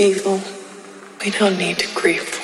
evil. We don't need to grieve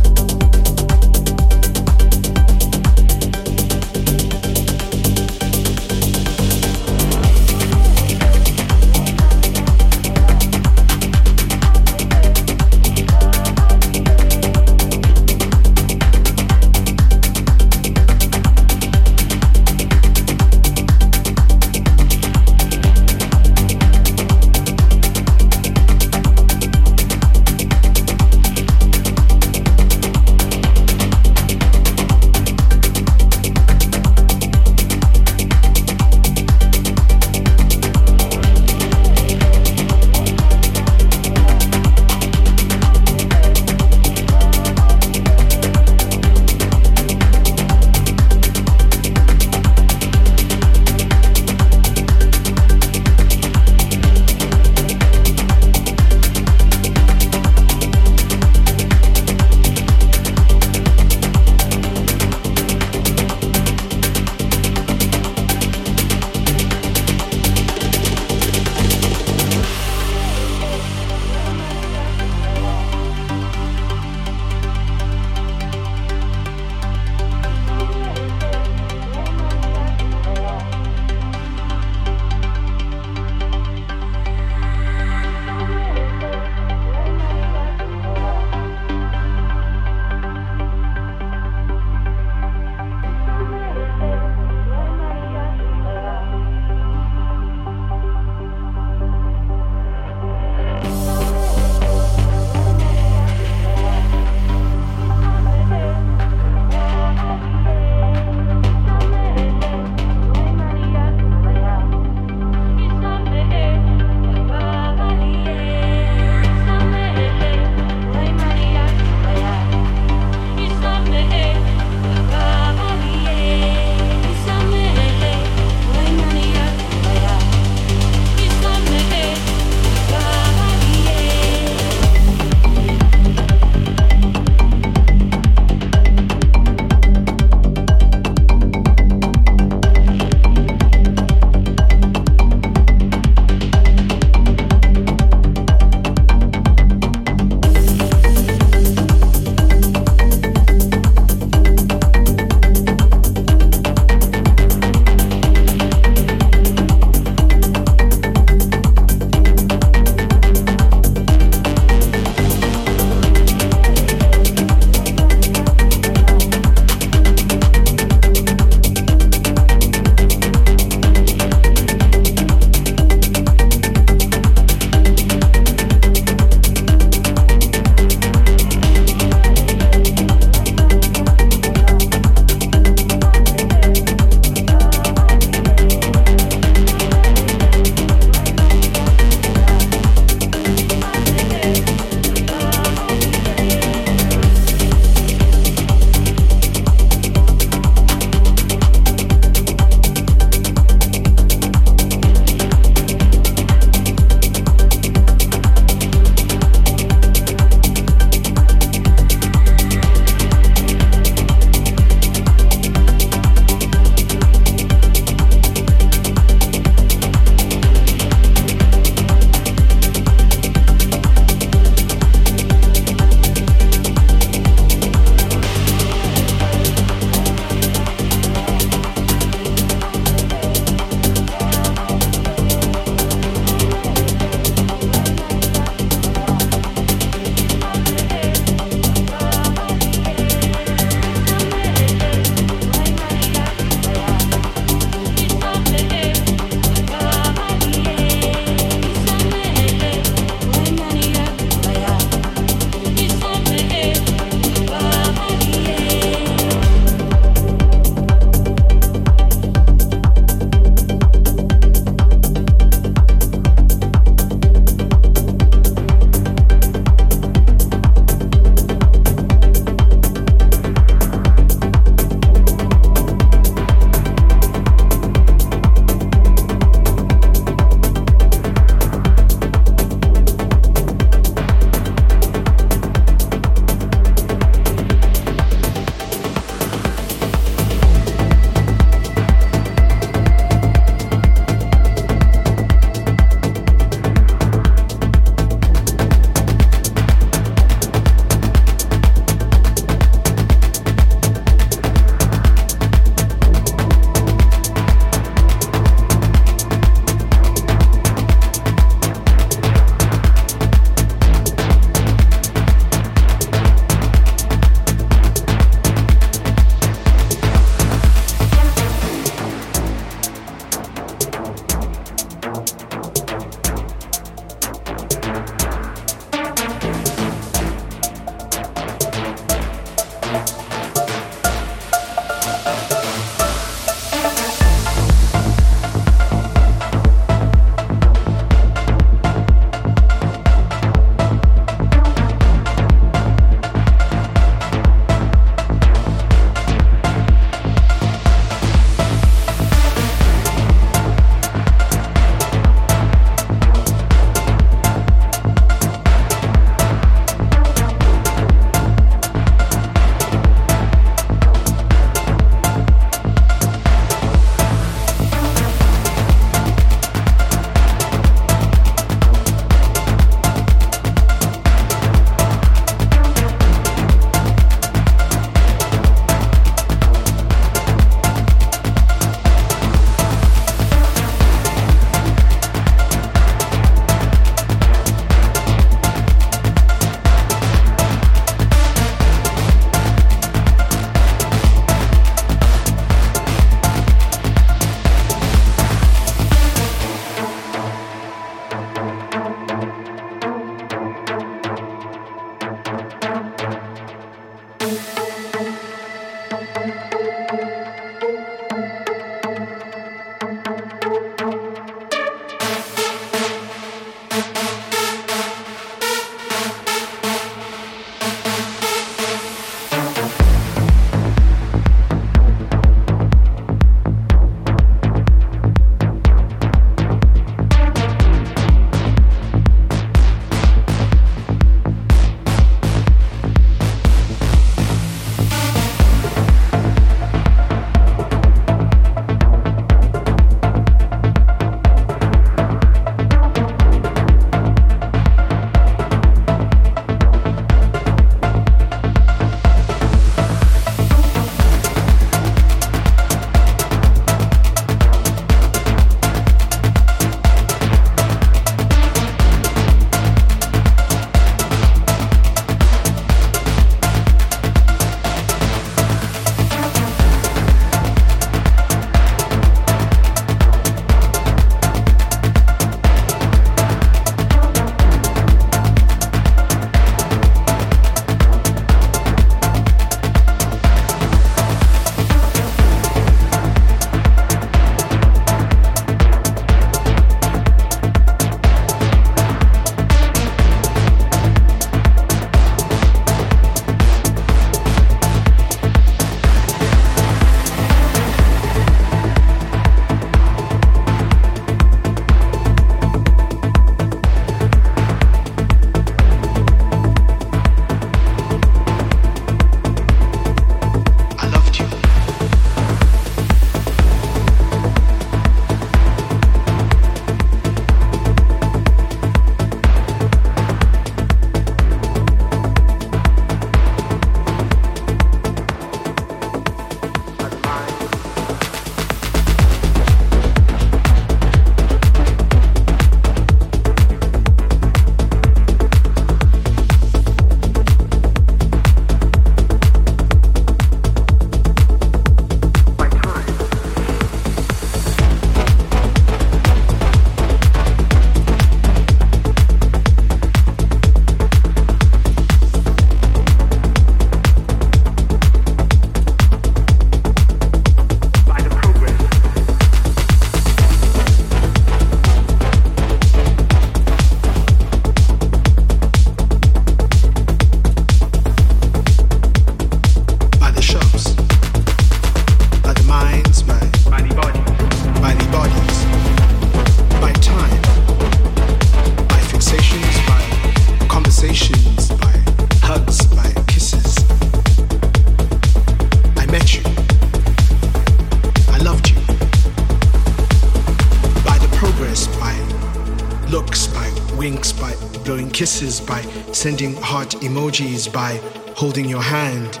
by sending heart emojis, by holding your hand.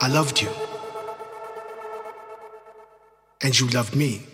I loved you. And you loved me.